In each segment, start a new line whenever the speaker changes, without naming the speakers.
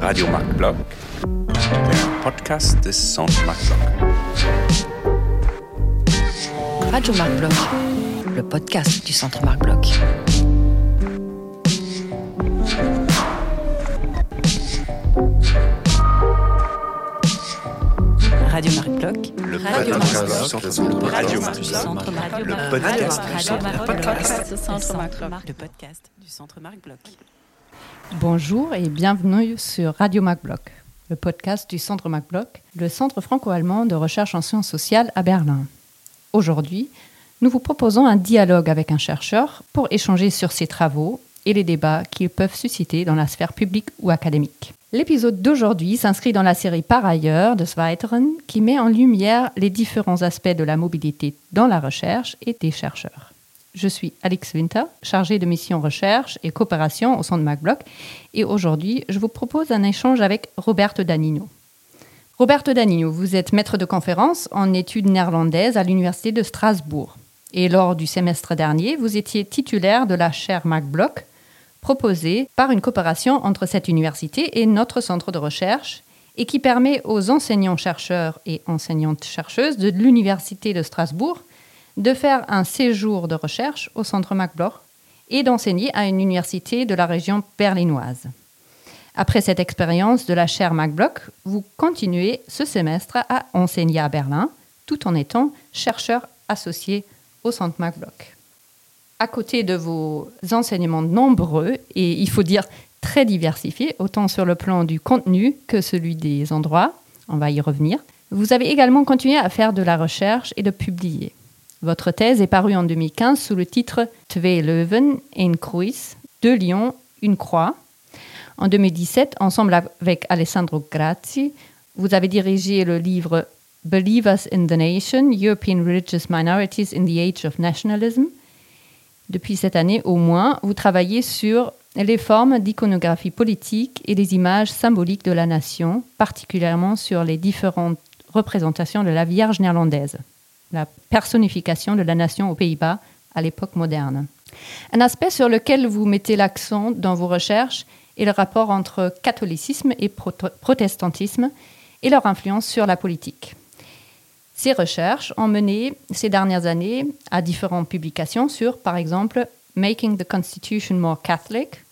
Radio Marc Block, der Podcast des Centre.
Radio Marc Bloch, le podcast du Centre Marc Bloch. Radio Marc Bloch,
Le
Radio
podcast du Centre Radio Marc
du
Block.
Centre Marc Bloch.
Le podcast du Centre Marc Block.
Le podcast du Centre Marc Bloch.
Bonjour et bienvenue sur Radio MacBlock, le podcast du Centre MacBlock, le centre franco-allemand de recherche en sciences sociales à Berlin. Aujourd'hui, nous vous proposons un dialogue avec un chercheur pour échanger sur ses travaux et les débats qu'ils peuvent susciter dans la sphère publique ou académique. L'épisode d'aujourd'hui s'inscrit dans la série Par ailleurs de Zweiteren qui met en lumière les différents aspects de la mobilité dans la recherche et des chercheurs. Je suis Alex Winter, chargée de mission recherche et coopération au centre MacBlock, et aujourd'hui, je vous propose un échange avec Roberto Danino. Roberto Danino, vous êtes maître de conférence en études néerlandaises à l'Université de Strasbourg. Et lors du semestre dernier, vous étiez titulaire de la chaire MacBlock, proposée par une coopération entre cette université et notre centre de recherche, et qui permet aux enseignants-chercheurs et enseignantes-chercheuses de l'Université de Strasbourg de faire un séjour de recherche au centre MacBloch et d'enseigner à une université de la région berlinoise. Après cette expérience de la chaire MacBloch, vous continuez ce semestre à enseigner à Berlin, tout en étant chercheur associé au centre MacBloch. À côté de vos enseignements nombreux, et il faut dire très diversifiés, autant sur le plan du contenu que celui des endroits, on va y revenir, vous avez également continué à faire de la recherche et de publier. Votre thèse est parue en 2015 sous le titre Twee Leuven, een Kruis, deux lions, une croix. En 2017, ensemble avec Alessandro Grazzi, vous avez dirigé le livre Believers in the Nation, European Religious Minorities in the Age of Nationalism. Depuis cette année au moins, vous travaillez sur les formes d'iconographie politique et les images symboliques de la nation, particulièrement sur les différentes représentations de la Vierge néerlandaise la personnification de la nation aux Pays-Bas à l'époque moderne. Un aspect sur lequel vous mettez l'accent dans vos recherches est le rapport entre catholicisme et protestantisme et leur influence sur la politique. Ces recherches ont mené ces dernières années à différentes publications sur, par exemple, Making the Constitution More Catholic,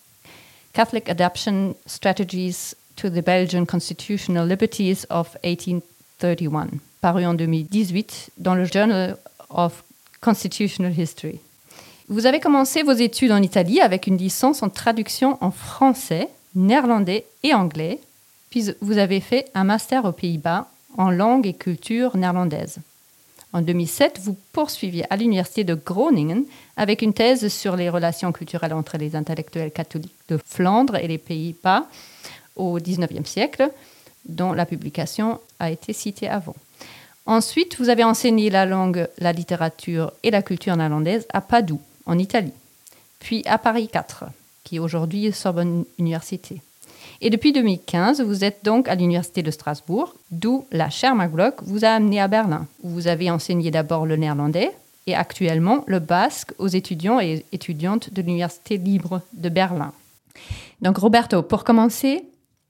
Catholic Adaptation Strategies to the Belgian Constitutional Liberties of 1831 paru en 2018 dans le Journal of Constitutional History. Vous avez commencé vos études en Italie avec une licence en traduction en français, néerlandais et anglais, puis vous avez fait un master aux Pays-Bas en langue et culture néerlandaise. En 2007, vous poursuiviez à l'université de Groningen avec une thèse sur les relations culturelles entre les intellectuels catholiques de Flandre et les Pays-Bas au XIXe siècle, dont la publication a été citée avant. Ensuite, vous avez enseigné la langue, la littérature et la culture néerlandaise à Padoue, en Italie, puis à Paris 4, qui est aujourd'hui Sorbonne Université. Et depuis 2015, vous êtes donc à l'Université de Strasbourg, d'où la chaire MacBloch vous a amené à Berlin, où vous avez enseigné d'abord le néerlandais et actuellement le basque aux étudiants et étudiantes de l'Université libre de Berlin. Donc Roberto, pour commencer,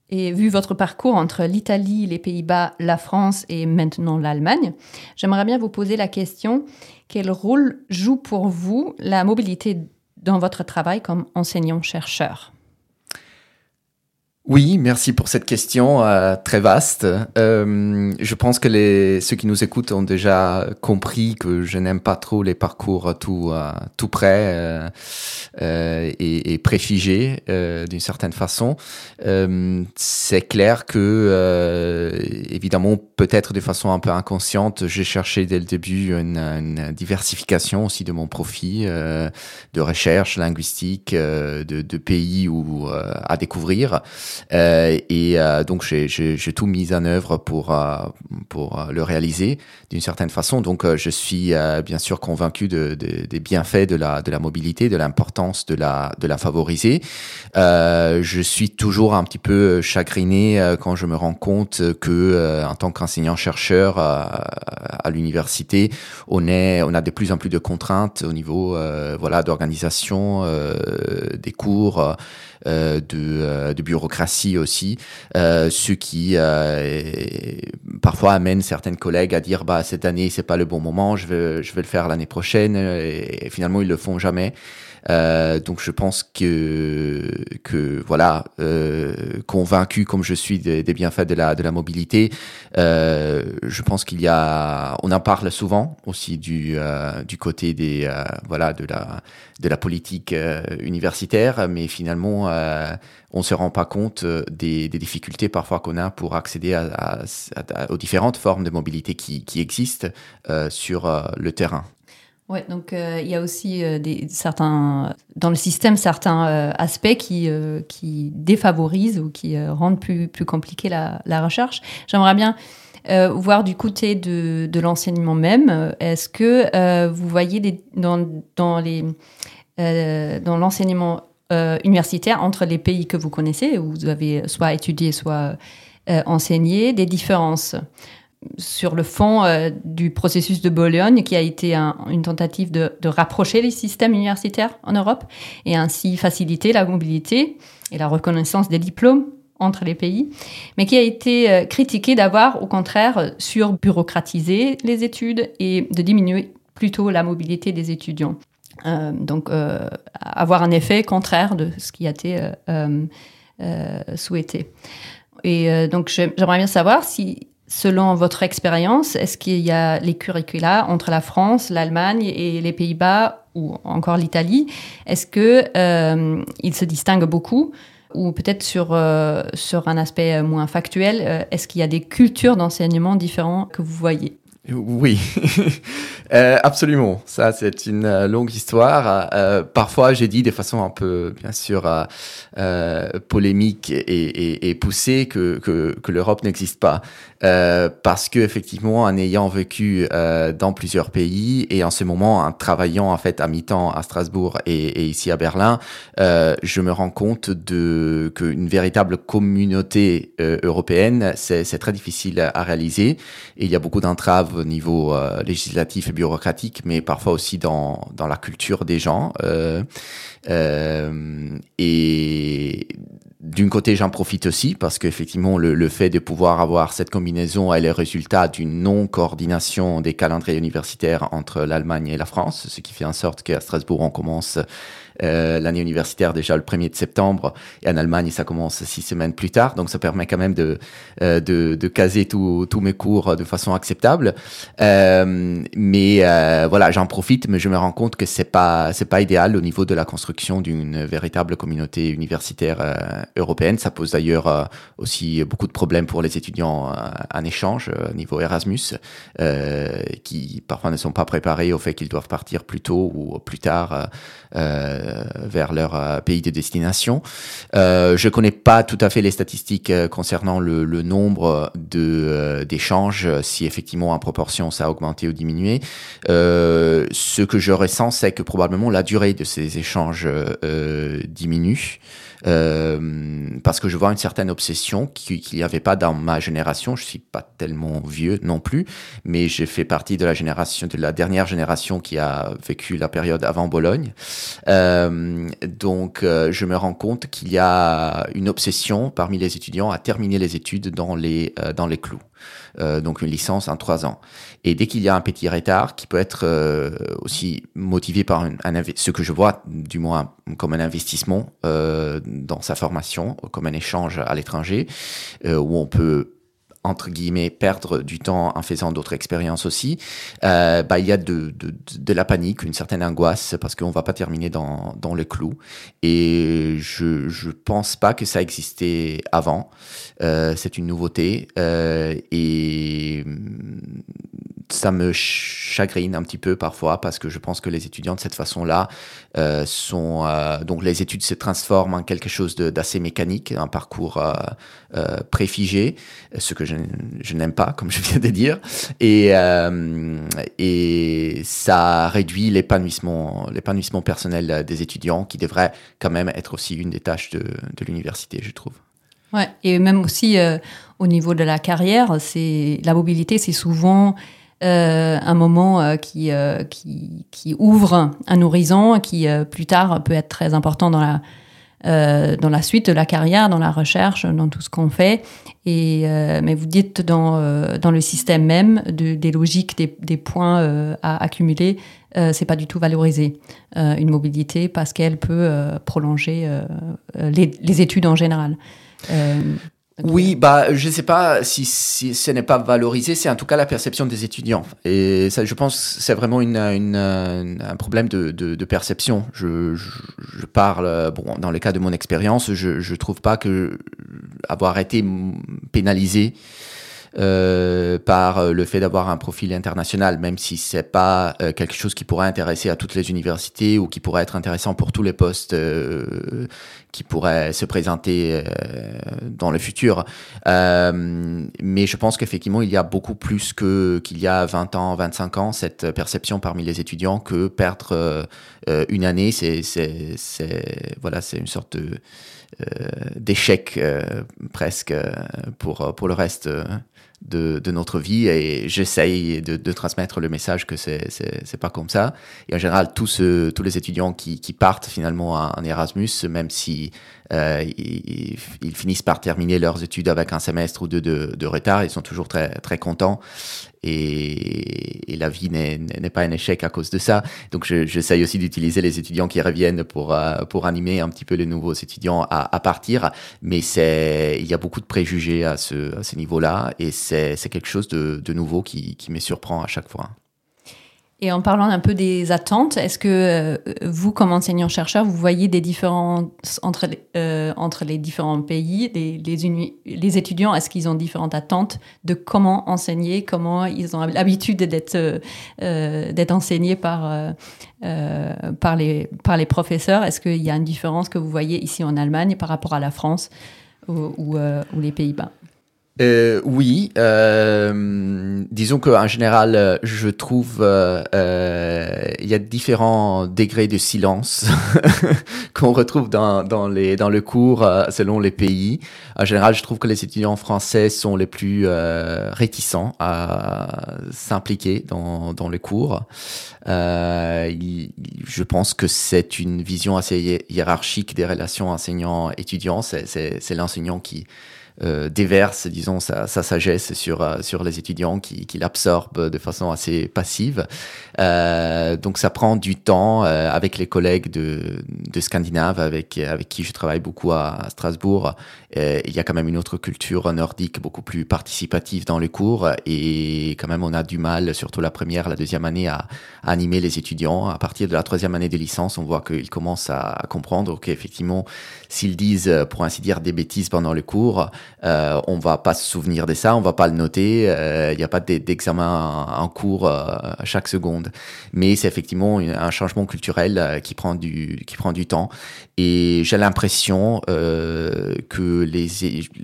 et vu votre parcours entre l'Italie, les Pays-Bas, la France et maintenant l'Allemagne, j'aimerais bien vous poser la question, quel rôle joue pour vous la mobilité dans votre travail comme enseignant-chercheur?
Oui, merci pour cette question euh, très vaste. Euh, je pense que les, ceux qui nous écoutent ont déjà compris que je n'aime pas trop les parcours tout, euh, tout près euh, euh, et, et préfigés d'une certaine façon. C'est clair que, évidemment, peut-être de façon un peu inconsciente, j'ai cherché dès le début une, diversification aussi de mon profil de recherche linguistique, de, de pays où, à découvrir. Euh, et euh, donc j'ai tout mis en œuvre pour euh, pour le réaliser d'une certaine façon. Donc je suis bien sûr convaincu de, de, des bienfaits de la de la mobilité, de l'importance de la de la favoriser. je suis toujours un petit peu chagriné quand je me rends compte que en tant qu'enseignant chercheur à l'université, on est on a de plus en plus de contraintes au niveau voilà d'organisation des cours de, de, bureaucratie aussi, ce qui parfois amène certaines collègues à dire bah cette année c'est pas le bon moment, je vais je vais le faire l'année prochaine et, finalement ils le font jamais. Euh, donc je pense que que voilà, euh, convaincu comme je suis des, bienfaits de la de la mobilité, euh, je pense qu'il y a, on en parle souvent aussi du euh, du côté des euh, voilà de la de la politique euh, universitaire, mais finalement on se rend pas compte des, des difficultés parfois qu'on a pour accéder à, à, aux différentes formes de mobilité qui, qui existent sur le terrain.
Ouais, donc euh, il y a aussi euh, certains dans le système certains euh, aspects qui qui défavorisent ou qui rendent plus plus compliqué la, recherche. J'aimerais bien voir du côté de, de l'enseignement même. Est-ce que vous voyez dans dans les dans l'enseignement universitaire entre les pays que vous connaissez où vous avez soit étudié soit enseigné des différences? Sur le fond euh, du processus de Bologne, qui a été une tentative de, rapprocher les systèmes universitaires en Europe et ainsi faciliter la mobilité et la reconnaissance des diplômes entre les pays, mais qui a été euh, critiqué d'avoir au contraire surbureaucratisé les études et de diminuer plutôt la mobilité des étudiants. Euh, donc avoir un effet contraire de ce qui a été souhaité. Et donc j'aimerais bien savoir si Selon votre expérience, est-ce qu'il y a les curricula entre la France, l'Allemagne et les Pays-Bas ou encore l'Italie? Est-ce que euh, ils se distinguent beaucoup ou peut-être sur euh, sur un aspect moins factuel, euh, est-ce qu'il y a des cultures d'enseignement différentes que vous voyez?
Oui, euh, absolument. Ça, c'est une euh, longue histoire. Euh, parfois, j'ai dit de façon un peu, bien sûr, polémique et, poussée que, l'Europe n'existe pas. parce que effectivement, en ayant vécu dans plusieurs pays et en ce moment en travaillant en fait à mi-temps à Strasbourg et, et, ici à Berlin, je me rends compte de qu'une véritable communauté européenne, c'est très difficile à réaliser. Et il y a beaucoup d'entraves au niveau euh, législatif et bureaucratique, mais parfois aussi dans, dans la culture des gens. Euh, euh, et d'une côté, j'en profite aussi parce qu'effectivement, le, le fait de pouvoir avoir cette combinaison est le résultat d'une non-coordination des calendriers universitaires entre l'Allemagne et la France, ce qui fait en sorte qu'à Strasbourg, on commence euh, l'année universitaire déjà le 1er de septembre et en Allemagne ça commence six semaines plus tard. Donc ça permet quand même de euh, de, de, caser tous mes cours de façon acceptable. Euh, mais euh, voilà j'en profite mais je me rends compte que c'est pas c'est pas idéal au niveau de la construction d'une véritable communauté universitaire euh, européenne ça pose d'ailleurs aussi beaucoup de problèmes pour les étudiants en échange niveau Erasmus qui parfois ne sont pas préparés au fait qu'ils doivent partir plus tôt ou plus tard euh, vers leur euh, pays de destination. Euh, je connais pas tout à fait les statistiques concernant le, le nombre de d'échanges, si effectivement en proportion ça a augmenté ou diminué. ce que je ressens, c'est que probablement la durée de ces échanges diminue. Euh, parce que je vois une certaine obsession qu'il n'y avait pas dans ma génération. Je suis pas tellement vieux non plus, mais j'ai fait partie de la génération, de la dernière génération qui a vécu la période avant Bologne. Euh, donc, euh, je me rends compte qu'il y a une obsession parmi les étudiants à terminer les études dans les euh, dans les clous. Euh, donc une licence en trois ans. Et dès qu'il y a un petit retard qui peut être euh, aussi motivé par un, ce que je vois du moins comme un investissement euh, dans sa formation, comme un échange à l'étranger, où on peut entre guillemets perdre du temps en faisant d'autres expériences aussi, euh, bah, il y a de, de, de, la panique, une certaine angoisse parce qu'on va pas terminer dans, dans le clou. Et je je pense pas que ça existait avant. Euh, c'est une nouveauté euh, et ça me chagrine un petit peu parfois parce que je pense que les étudiants de cette façon-là euh, sont euh, donc les études se transforment en quelque chose d'assez mécanique, un parcours euh, euh, préfigé, ce que je, je n'aime pas, comme je viens de dire, et et ça réduit l'épanouissement l'épanouissement personnel des étudiants qui devrait quand même être aussi une des tâches de, de l'université, je trouve.
Ouais, et même aussi au niveau de la carrière, c'est la mobilité, c'est souvent un moment euh, qui, qui, qui ouvre un horizon qui plus tard peut être très important dans la dans la suite de la carrière, dans la recherche, dans tout ce qu'on fait. Et, mais vous dites dans, dans le système même de, des logiques, des, des points à accumuler, c'est pas du tout valorisé une mobilité parce qu'elle peut prolonger les, les, études en général.
Oui, bah, je ne sais pas si, si ce n'est pas valorisé, c'est en tout cas la perception des étudiants. Et ça, je pense c'est vraiment une, une, un problème de, de, de perception. Je, je, parle, bon, dans le cas de mon expérience, je ne trouve pas que avoir été pénalisé euh, par euh, le fait d'avoir un profil international, même si c'est pas euh, quelque chose qui pourrait intéresser à toutes les universités ou qui pourrait être intéressant pour tous les postes qui pourraient se présenter dans le futur. mais je pense qu'effectivement, il y a beaucoup plus que qu'il y a 20 ans, 25 ans, cette perception parmi les étudiants que perdre une année, c'est, voilà, c'est une sorte de d'échec presque pour, pour le reste de, notre vie. Et j'essaye de, transmettre le message que c'est pas comme ça. Et en général tous tous les étudiants qui, qui partent finalement en Erasmus même si euh, ils, ils, finissent par terminer leurs études avec un semestre ou deux de, de retard ils sont toujours très très contents et, la vie n'est pas un échec à cause de ça. Donc j'essaye aussi d'utiliser les étudiants qui reviennent pour, euh, pour animer un petit peu les nouveaux étudiants à, partir, mais il y a beaucoup de préjugés à ce, niveau-là et c'est quelque chose de, de nouveau qui, qui me surprend à chaque fois.
Et en parlant un peu des attentes, est-ce que euh, vous, comme enseignant-chercheur, vous voyez des différences entre, euh, entre les différents pays, les, les, les étudiants, est-ce qu'ils ont différentes attentes de comment enseigner, comment ils ont l'habitude d'être euh, d'être enseignés par, euh, par, les, par les professeurs? Est-ce qu'il y a une différence que vous voyez ici en Allemagne par rapport à la France ou, ou, ou les Pays-Bas?
Euh, oui, euh, disons qu'en général, je trouve euh, euh, il y a différents degrés de silence qu'on retrouve dans, dans, les, dans le cours euh, selon les pays. En général, je trouve que les étudiants français sont les plus euh, réticents à s'impliquer dans, dans le cours. je pense que c'est une vision assez hiérarchique des relations enseignants-étudiants. C'est l'enseignant qui euh, déverse, disons, sa, sa sagesse sur, euh, sur les étudiants qui, qui l'absorbent de façon assez passive. Euh, donc ça prend du temps euh, avec les collègues de, de Scandinave, avec, avec qui je travaille beaucoup à, Strasbourg. il y a quand même une autre culture nordique beaucoup plus participative dans les cours et quand même on a du mal, surtout la première, la deuxième année, à, à animer les étudiants. À partir de la troisième année de licence, on voit qu'ils commencent à, à comprendre qu'effectivement, s'ils disent, pour ainsi dire, des bêtises pendant le cours, euh, on va pas se souvenir de ça, on va pas le noter. Il euh, n'y a pas d'examen en cours euh, à chaque seconde, mais c'est effectivement un changement culturel euh, qui prend du qui prend du temps. Et j'ai l'impression que les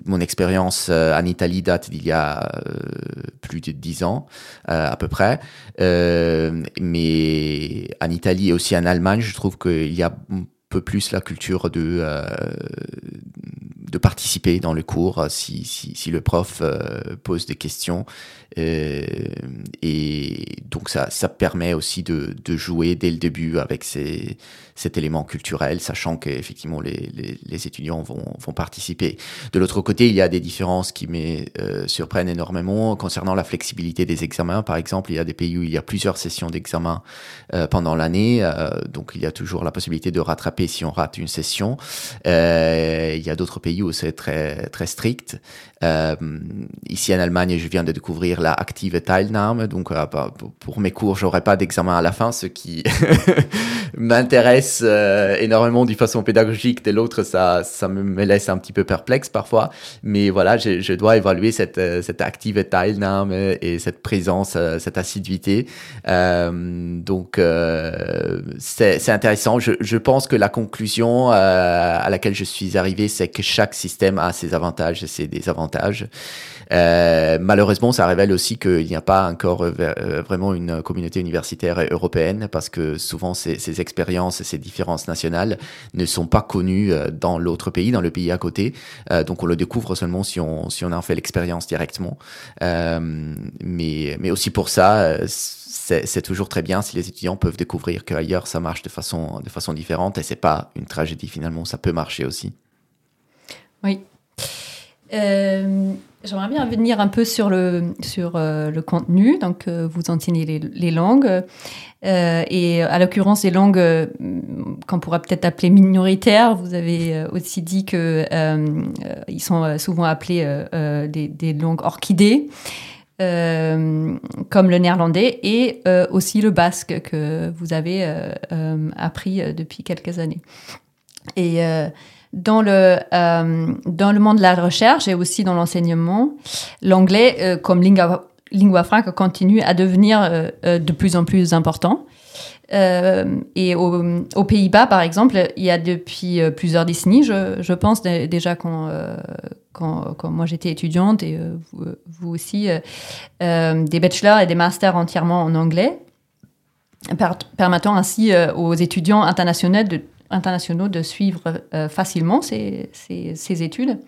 mon expérience en Italie date d'il y a plus de dix ans à peu près, mais en Italie et aussi en Allemagne, je trouve qu'il y a un peu plus la culture de de participer dans le cours euh, si, si, le prof euh, pose des questions. Euh, et donc ça, ça permet aussi de, de jouer dès le début avec ces, cet élément culturel, sachant qu'effectivement les, les, les, étudiants vont, vont participer. De l'autre côté, il y a des différences qui me surprennent énormément concernant la flexibilité des examens. Par exemple, il y a des pays où il y a plusieurs sessions d'examen pendant l'année, donc il y a toujours la possibilité de rattraper si on rate une session. il y a d'autres pays c'est très strict. Ici en Allemagne, je viens de découvrir la active Teilnahme, donc pour mes cours, j'aurai pas d'examen à la fin, ce qui m'intéresse euh, énormément d'une façon pédagogique, de l'autre, ça, me laisse un petit peu perplexe parfois. Mais voilà, je, dois évaluer cette, euh, cette active teilnahme et cette présence, euh, cette assiduité. Euh, donc, euh, c'est intéressant. Je, je pense que la conclusion à laquelle je suis arrivé, c'est que chaque système a ses avantages et ses désavantages. Euh, malheureusement, ça révèle aussi qu'il n'y a pas encore euh, euh, vraiment une communauté universitaire européenne parce que souvent ces, ces expériences et ces différences nationales ne sont pas connues dans l'autre pays, dans le pays à côté. donc on le découvre seulement si on, si en fait l'expérience directement. mais, mais aussi pour ça, c'est toujours très bien si les étudiants peuvent découvrir qu'ailleurs ça marche de façon, de façon différente et c'est pas une tragédie finalement, ça peut marcher aussi.
Oui. Euh, J'aimerais bien venir un peu sur le, sur, euh, le contenu. Donc, euh, vous enseignez les, les langues. Et à l'occurrence, les langues qu'on pourrait peut-être appeler minoritaires. Vous avez aussi dit qu'ils sont souvent appelés des, des, langues orchidées. comme le néerlandais et aussi le basque que vous avez appris depuis quelques années. Et dans le, euh, dans le monde de la recherche et aussi dans l'enseignement, l'anglais euh, comme lingua, lingua franca continue à devenir euh, de plus en plus important. et aux, Pays-Bas, par exemple, il y a depuis plusieurs décennies, je, je pense déjà quand, quand, quand, moi j'étais étudiante et vous, vous, aussi, des bachelors et des masters entièrement en anglais, permettant ainsi aux étudiants internationaux de internationaux de suivre euh, facilement ces, ces, études.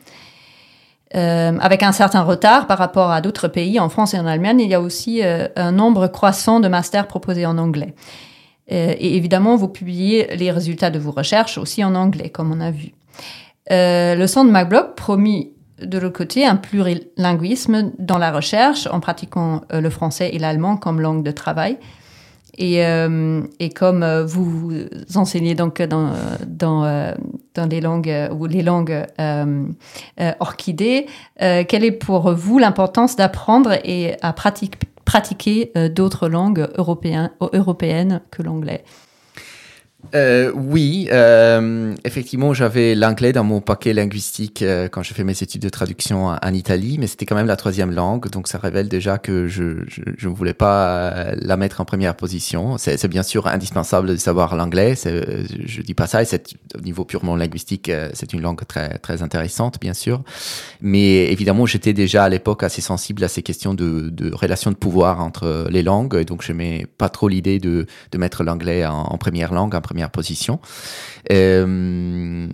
Euh, avec un certain retard par rapport à d'autres pays, en France et en Allemagne, il y a aussi euh, un nombre croissant de masters proposés en anglais. et évidemment, vous publiez les résultats de vos recherches aussi en anglais, comme on a vu. le centre MacBlock promis de l'autre côté un plurilinguisme dans la recherche en pratiquant le français et l'allemand comme langue de travail et, euh, et comme euh, vous enseignez donc dans, dans, euh, dans les langues ou les langues orchidées, quelle est pour vous l'importance d'apprendre et à pratiquer pratiquer d'autres langues européennes, européennes que l'anglais?
Euh, oui, euh, effectivement, j'avais l'anglais dans mon paquet linguistique euh, quand je fais mes études de traduction en, Italie, mais c'était quand même la troisième langue, donc ça révèle déjà que je ne voulais pas euh, la mettre en première position. C'est bien sûr indispensable de savoir l'anglais, je dis pas ça, et au niveau purement linguistique, euh, c'est une langue très très intéressante, bien sûr, mais évidemment, j'étais déjà à l'époque assez sensible à ces questions de, de relation de pouvoir entre les langues, et donc je n'aimais pas trop l'idée de de mettre l'anglais en, en première langue, en première position. Euh,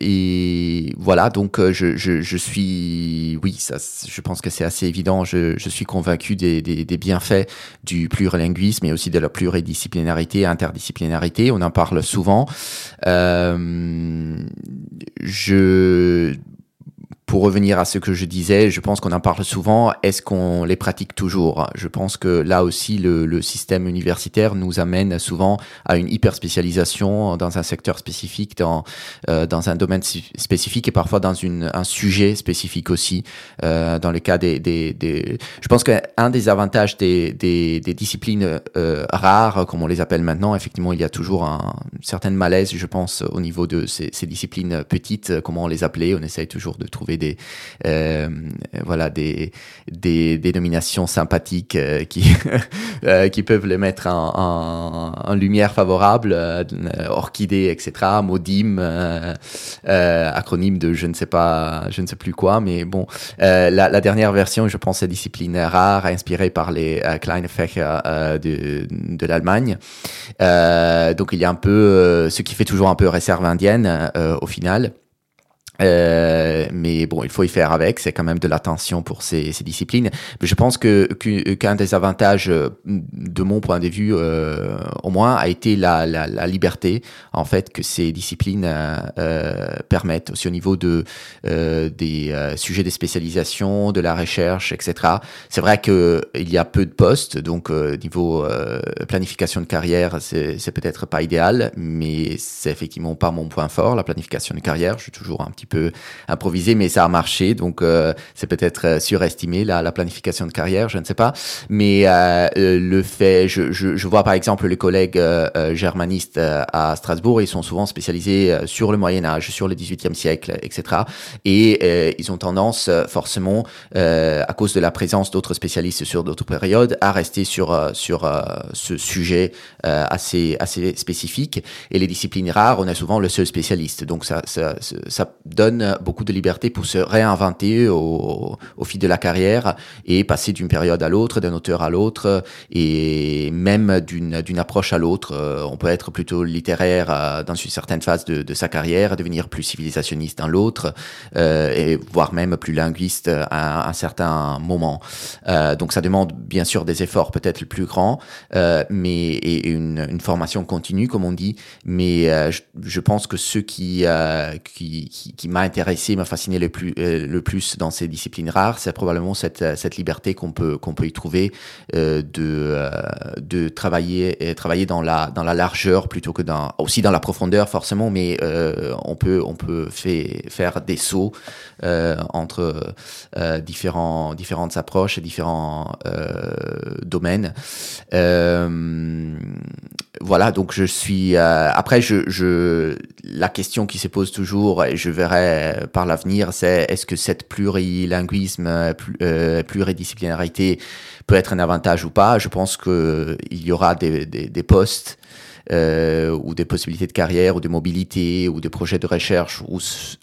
et voilà, donc euh, je, je, suis, oui, je pense que c'est assez évident. Je, je suis convaincu des, des, des, bienfaits du plurilinguisme et aussi de la pluridisciplinarité, interdisciplinarité. On en parle souvent. Euh, je pour revenir à ce que je disais, je pense qu'on en parle souvent. Est-ce qu'on les pratique toujours? Je pense que là aussi, le, système universitaire nous amène souvent à une hyper spécialisation dans un secteur spécifique, dans euh, dans un domaine spécifique et parfois dans un sujet spécifique aussi. Euh, dans le cas des, des, des... je pense qu'un des avantages des, des, disciplines euh, rares, comme on les appelle maintenant, effectivement, il y a toujours un, une certaine malaise, je pense, au niveau de ces, ces disciplines petites, comment on les appelait. On essaye toujours de trouver des des euh, voilà des, des dénominations sympathiques euh, qui euh, qui peuvent les mettre en, en, lumière favorable, orchidée, etc. Modim, acronyme de je ne sais pas, je ne sais plus quoi, mais bon, la, la, dernière version, je pense, est discipline rare, inspirée par les Kleine Fächer de, de l'Allemagne. donc il y a un peu ce qui fait toujours un peu réserve indienne au final. Euh, mais bon, il faut y faire avec. C'est quand même de l'attention pour ces, ces, disciplines. Mais je pense que qu'un des avantages, euh, de mon point de vue, euh, au moins, a été la, la, la, liberté, en fait, que ces disciplines euh, permettent aussi au niveau de des sujets de spécialisation, de la recherche, etc. C'est vrai que il y a peu de postes, donc niveau planification de carrière, c'est peut-être pas idéal, mais c'est effectivement pas mon point fort, la planification de carrière. Je suis toujours un petit peu improvisé, mais ça a marché. Donc euh, c'est peut-être euh, surestimé la, la, planification de carrière, je ne sais pas. Mais euh, le fait, je, je, vois par exemple les collègues germanistes à Strasbourg, ils sont souvent spécialisés sur le Moyen Âge, sur les XVIIIe siècle, etc. Et ils ont tendance forcément, à cause de la présence d'autres spécialistes sur d'autres périodes, à rester sur sur ce sujet assez assez spécifique. Et les disciplines rares, on a souvent le seul spécialiste. Donc ça ça, ça donne beaucoup de liberté pour se réinventer au, fil de la carrière et passer d'une période à l'autre, d'un auteur à l'autre et même d'une approche à l'autre. Euh, on peut être plutôt littéraire euh, dans une certaine phase de, de sa carrière, devenir plus civilisationniste dans l'autre, euh, et voire même plus linguiste à, un certain moment. Euh, donc ça demande bien sûr des efforts peut-être plus grands, euh, mais et une, une, formation continue comme on dit. Mais je, je, pense que ce qui qui, qui, qui m'a intéressé, m'a fasciné le plus le plus dans ces disciplines rares, c'est probablement cette cette liberté qu'on peut qu'on peut y trouver de de travailler travailler dans la dans la largeur plutôt que dans aussi dans la profondeur forcément mais euh, on peut on peut faire des sauts euh, entre euh, différents différentes approches et différents domaines. Voilà donc je suis après je, je la question qui se pose toujours et je verrai par l'avenir c'est est-ce que cette plurilinguisme pluridisciplinarité peut être un avantage ou pas? Je pense qu'il y aura des, des postes euh, ou des possibilités de carrière ou de mobilité ou des projets de recherche où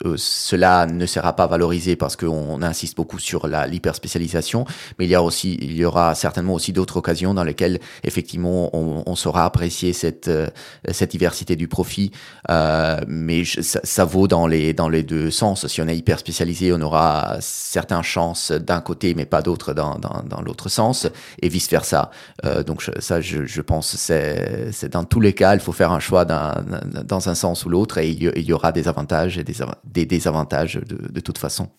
euh, cela ne sera pas valorisé parce qu'on insiste beaucoup sur l'hyperspécialisation, mais il y a aussi il y aura certainement aussi d'autres occasions dans lesquelles effectivement on, on saura apprécier cette euh, cette diversité du profit, euh, mais ça, ça, vaut dans les dans les deux sens. Si on est hyper spécialisé, on aura certaines chances d'un côté, mais pas d'autres dans dans, dans l'autre sens, et vice versa. Euh, donc ça, je, je pense c'est dans tous les cas, il faut faire un choix dans un sens ou l'autre et il y, aura des avantages et des, désavantages de, toute façon.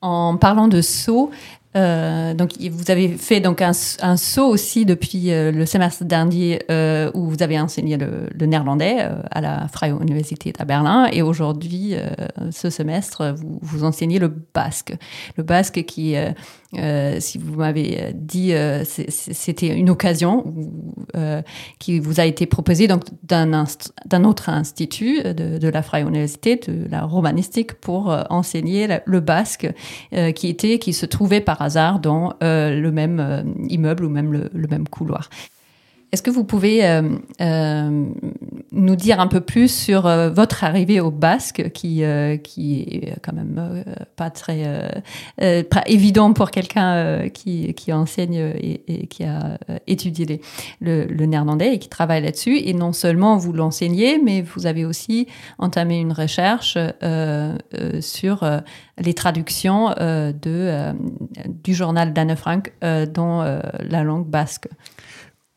En parlant de saut, euh, donc, vous avez fait donc un, saut aussi depuis euh, le semestre dernier euh, où vous avez enseigné le, néerlandais à la Freie Universität à Berlin et aujourd'hui, ce semestre, vous, enseignez le basque. Le basque qui si vous m'avez dit c'était une occasion qui vous a été proposée d'un autre institut de, la Freie Université, de la romanistique, pour enseigner le basque qui était qui se trouvait par dans le même immeuble ou même le même couloir. Est-ce que vous pouvez euh, euh, nous dire un peu plus sur euh, votre arrivée au Basque, qui, qui est quand même pas très pas évident pour quelqu'un qui, qui, enseigne et, qui a étudié le, le, néerlandais et qui travaille là-dessus. Et non seulement vous l'enseignez, mais vous avez aussi entamé une recherche sur les traductions de, du journal d'Anne Frank dans la langue basque.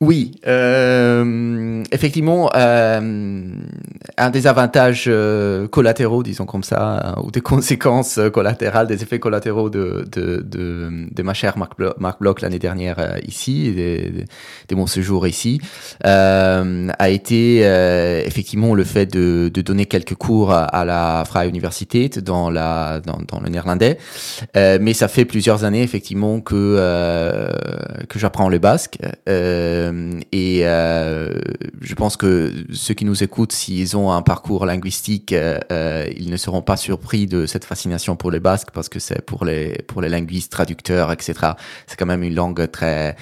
Oui, euh, effectivement, euh, un des avantages euh, collatéraux, disons comme ça, ou des conséquences collatérales, des effets collatéraux de, de, de, de ma chère Marc, Bloch l'année dernière ici, de, de, mon séjour ici, a été effectivement le fait de, de donner quelques cours à, la Freie Universität dans, la, dans, dans le néerlandais. mais ça fait plusieurs années effectivement que, que j'apprends le basque. Euh, et euh, je pense que ceux qui nous écoutent, s'ils ont un parcours linguistique, euh, ils ne seront pas surpris de cette fascination pour le basque parce que c'est pour les pour les linguistes, traducteurs, etc. C'est quand même une langue très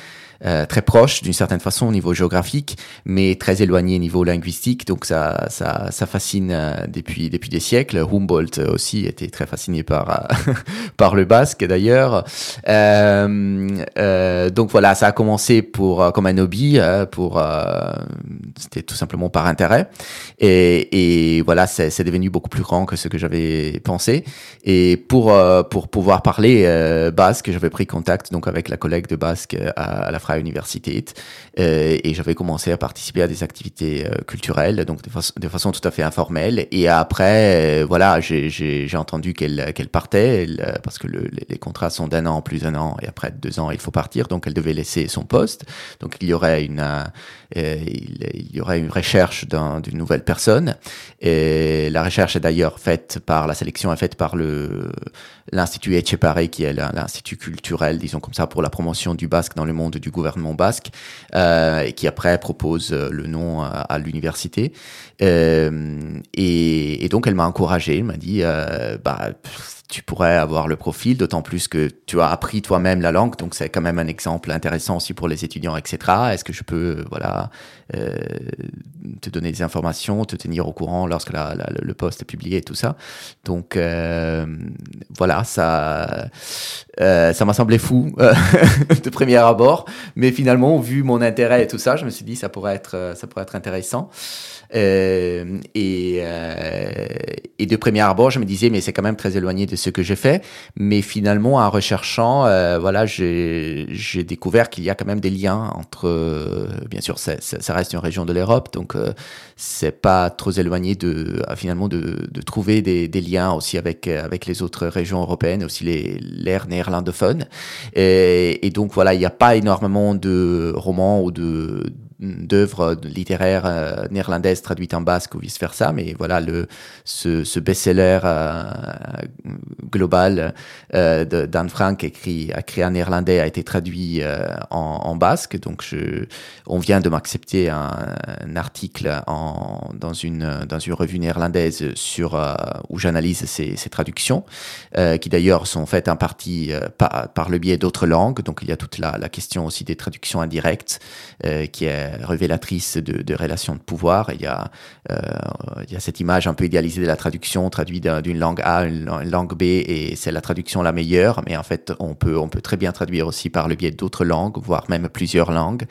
euh, très proche d'une certaine façon au niveau géographique, mais très éloigné au niveau linguistique. Donc ça, ça, ça fascine euh, depuis depuis des siècles. Humboldt aussi était très fasciné par euh, par le basque d'ailleurs. donc voilà, ça a commencé pour comme un hobby, pour c'était tout simplement par intérêt. Et, et voilà, c'est devenu beaucoup plus grand que ce que j'avais pensé. Et pour pour pouvoir parler basque, j'avais pris contact donc avec la collègue de basque à, à la à l'université euh, et j'avais commencé à participer à des activités euh, culturelles, donc de, façon tout à fait informelle. Et après, euh, voilà, j'ai entendu qu'elle qu'elle partait parce que le, les contrats sont d'un an plus un an et après deux ans il faut partir, donc elle devait laisser son poste. Donc il y aurait une il, il, y aurait une recherche d'une nouvelle personne. Et la recherche est d'ailleurs faite par la sélection est faite par l'Institut Etchepare, qui est l'institut culturel, disons comme ça, pour la promotion du basque dans le monde du gouvernement basque, et qui après propose le nom à, l'université. Et, donc elle m'a encouragé, elle m'a dit, bah tu pourrais avoir le profil, d'autant plus que tu as appris toi-même la langue, donc c'est quand même un exemple intéressant aussi pour les étudiants, etc. Est-ce que je peux, voilà, te donner des informations, te tenir au courant lorsque le poste est publié et tout ça. Donc euh, voilà, ça, euh, ça m'a semblé fou de premier abord, mais finalement, vu mon intérêt et tout ça, je me suis dit ça pourrait être, ça pourrait être intéressant. Euh, et, euh, de premier abord, je me disais, mais c'est quand même très éloigné de ce que j'ai fait. Mais finalement, en recherchant, euh, voilà, j'ai découvert qu'il y a quand même des liens entre, euh, bien sûr, ça, ça, reste une région de l'Europe, donc euh, c'est pas trop éloigné de, finalement, de, trouver des, liens aussi avec avec les autres régions européennes, aussi l'ère néerlandophone. Et, et donc voilà, il n'y a pas énormément de romans ou de d'œuvres littéraires euh, néerlandaises traduites en basque ou vice versa mais voilà le ce, best-seller euh, global euh, d'Anne Frank écrit écrit en néerlandais a été traduit euh, en, basque. Donc je on vient de m'accepter un, article en dans une dans une revue néerlandaise sur euh, où j'analyse ces, ces traductions qui d'ailleurs sont faites en partie par, par le biais d'autres langues. Donc il y a toute la, la question aussi des traductions indirectes qui est révélatrice de, relations de pouvoir. Il y, a, euh, cette image un peu idéalisée de la traduction, traduite d'une langue A une, langue B, et c'est la traduction la meilleure. Mais en fait, on peut, très bien traduire aussi par le biais d'autres langues, voire même plusieurs langues.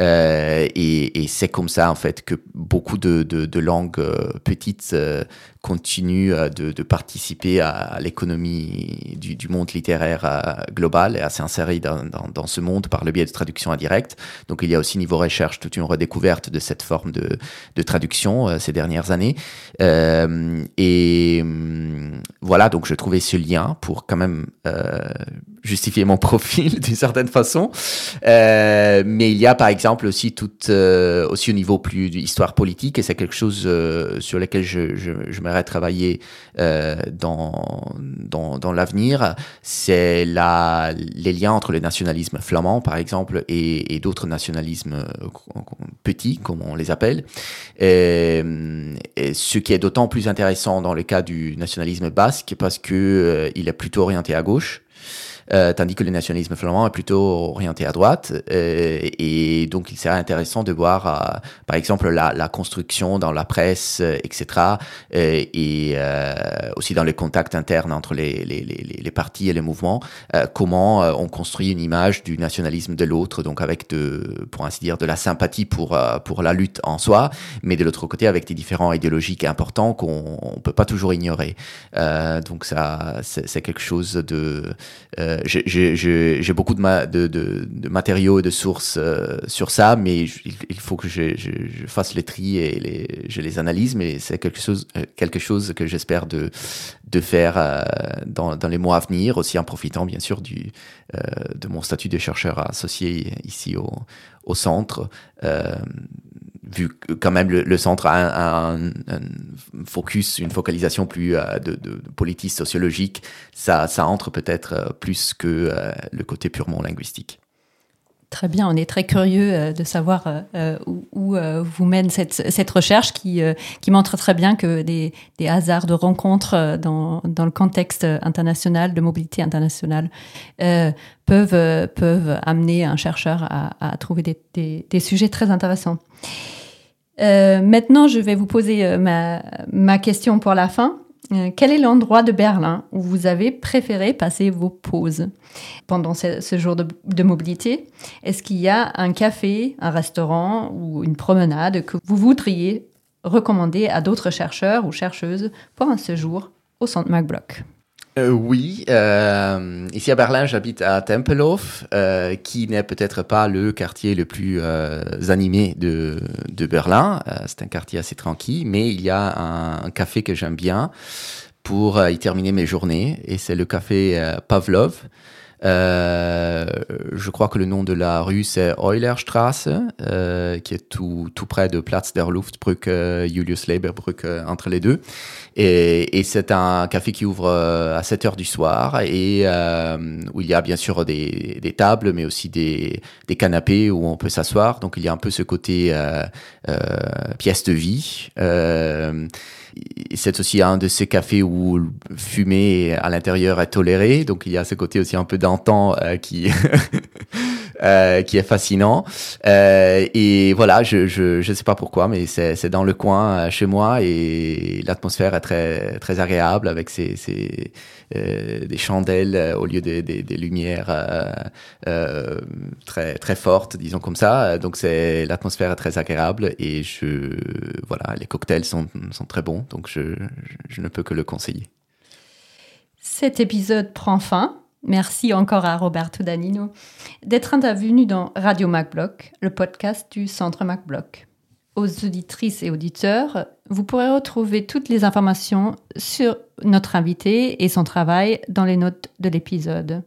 Euh, et, c'est comme ça, en fait, que beaucoup de, langues euh, petites euh, continuent euh, de, participer à, l'économie du, monde littéraire global et à s'insérer dans, dans, ce monde par le biais de traduction indirecte. Donc il y a aussi niveau recherche toute une redécouverte de cette forme de, de traduction euh, ces dernières années. Euh, et hum, voilà, donc je trouvais ce lien pour quand même euh, justifier mon profil d'une certaine façon. Mais il y a par exemple aussi toute euh, aussi au niveau plus d'histoire politique et c'est quelque chose sur lequel je, je, je m'aimerais travailler dans dans, dans l'avenir. C'est la les liens entre le nationalisme flamand par exemple et, d'autres nationalismes petits comme on les appelle. Et, ce qui est d'autant plus intéressant dans le cas du nationalisme basque parce que euh, il est plutôt orienté à gauche. Euh, tandis que le nationalisme flamand est plutôt orienté à droite. Euh, et donc, il serait intéressant de voir, euh, par exemple, la, la, construction dans la presse, etc., et aussi dans les contacts internes entre les, les, les, les partis et les mouvements, comment on construit une image du nationalisme de l'autre, donc avec, de, pour ainsi dire, de la sympathie pour, pour la lutte en soi, mais de l'autre côté avec des différents idéologiques importants qu'on ne peut pas toujours ignorer. donc, ça, c'est quelque chose de... Euh, j'ai beaucoup de, ma, de, de, de, matériaux et de sources euh, sur ça, mais il, faut que je, fasse les tri et je les analyse, mais c'est quelque chose, euh, que j'espère de, faire euh, dans, les mois à venir, aussi en profitant bien sûr du, de mon statut de chercheur associé ici au centre vu que quand même le, centre a un, focus, une focalisation plus euh, de, de, politique sociologique, ça, ça entre peut-être euh, plus que euh, le côté purement linguistique.
Très bien, on est très curieux euh, de savoir euh, où, où euh, vous mène cette, cette recherche qui, qui montre très bien que des, des hasards de rencontres dans, dans le contexte international, de mobilité internationale, euh, peuvent, peuvent amener un chercheur à, à trouver des, des, sujets très intéressants. Euh, maintenant, je vais vous poser ma, ma question pour la fin. Euh, quel est l'endroit de Berlin où vous avez préféré passer vos pauses pendant ce, jour de, mobilité? Est-ce qu'il y a un café, un restaurant ou une promenade que vous voudriez recommander à d'autres chercheurs ou chercheuses pour un séjour au centre MacBlock
euh, oui, euh, ici à Berlin, j'habite à Tempelhof, euh, qui n'est peut-être pas le quartier le plus animé de, de Berlin. C'est un quartier assez tranquille, mais il y a un, café que j'aime bien pour y terminer mes journées, et c'est le café Pavlov. Euh, je crois que le nom de la rue c'est Eulerstrasse, euh, qui est tout, tout près de Platz der Luftbrücke, Julius Leberbrücke, euh, entre les deux. Et, et c'est un café qui ouvre euh, à 7 heures du soir et euh, où il y a bien sûr des, des tables, mais aussi des, des canapés où on peut s'asseoir. Donc il y a un peu ce côté pièce de vie. C'est aussi un de ces cafés où fumer à l'intérieur est toléré, donc il y a ce côté aussi un peu d'antan euh, qui euh, qui est fascinant. Euh, et voilà, je je je sais pas pourquoi, mais c'est dans le coin euh, chez moi et l'atmosphère est très très agréable avec ces ces des chandelles euh, au lieu des lumières euh, euh, très très fortes, disons comme ça. Donc c'est l'atmosphère est très agréable et je voilà, les cocktails sont sont très bons, donc je, je ne peux que le conseiller.
Cet épisode prend fin. Merci encore à Roberto Danino d'être intervenu dans Radio MacBlock, le podcast du Centre MacBlock. Aux auditrices et auditeurs, vous pourrez retrouver toutes les informations sur notre invité et son travail dans les notes de l'épisode.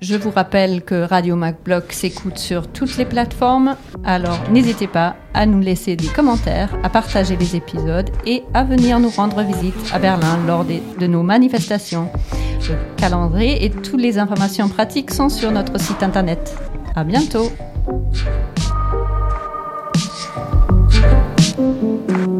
Je vous rappelle que Radio MacBlock s'écoute sur toutes les plateformes, alors n'hésitez pas à nous laisser des commentaires, à partager les épisodes et à venir nous rendre visite à Berlin lors des- de nos manifestations. Le calendrier et toutes les informations pratiques sont sur notre site internet. À bientôt! Thank you.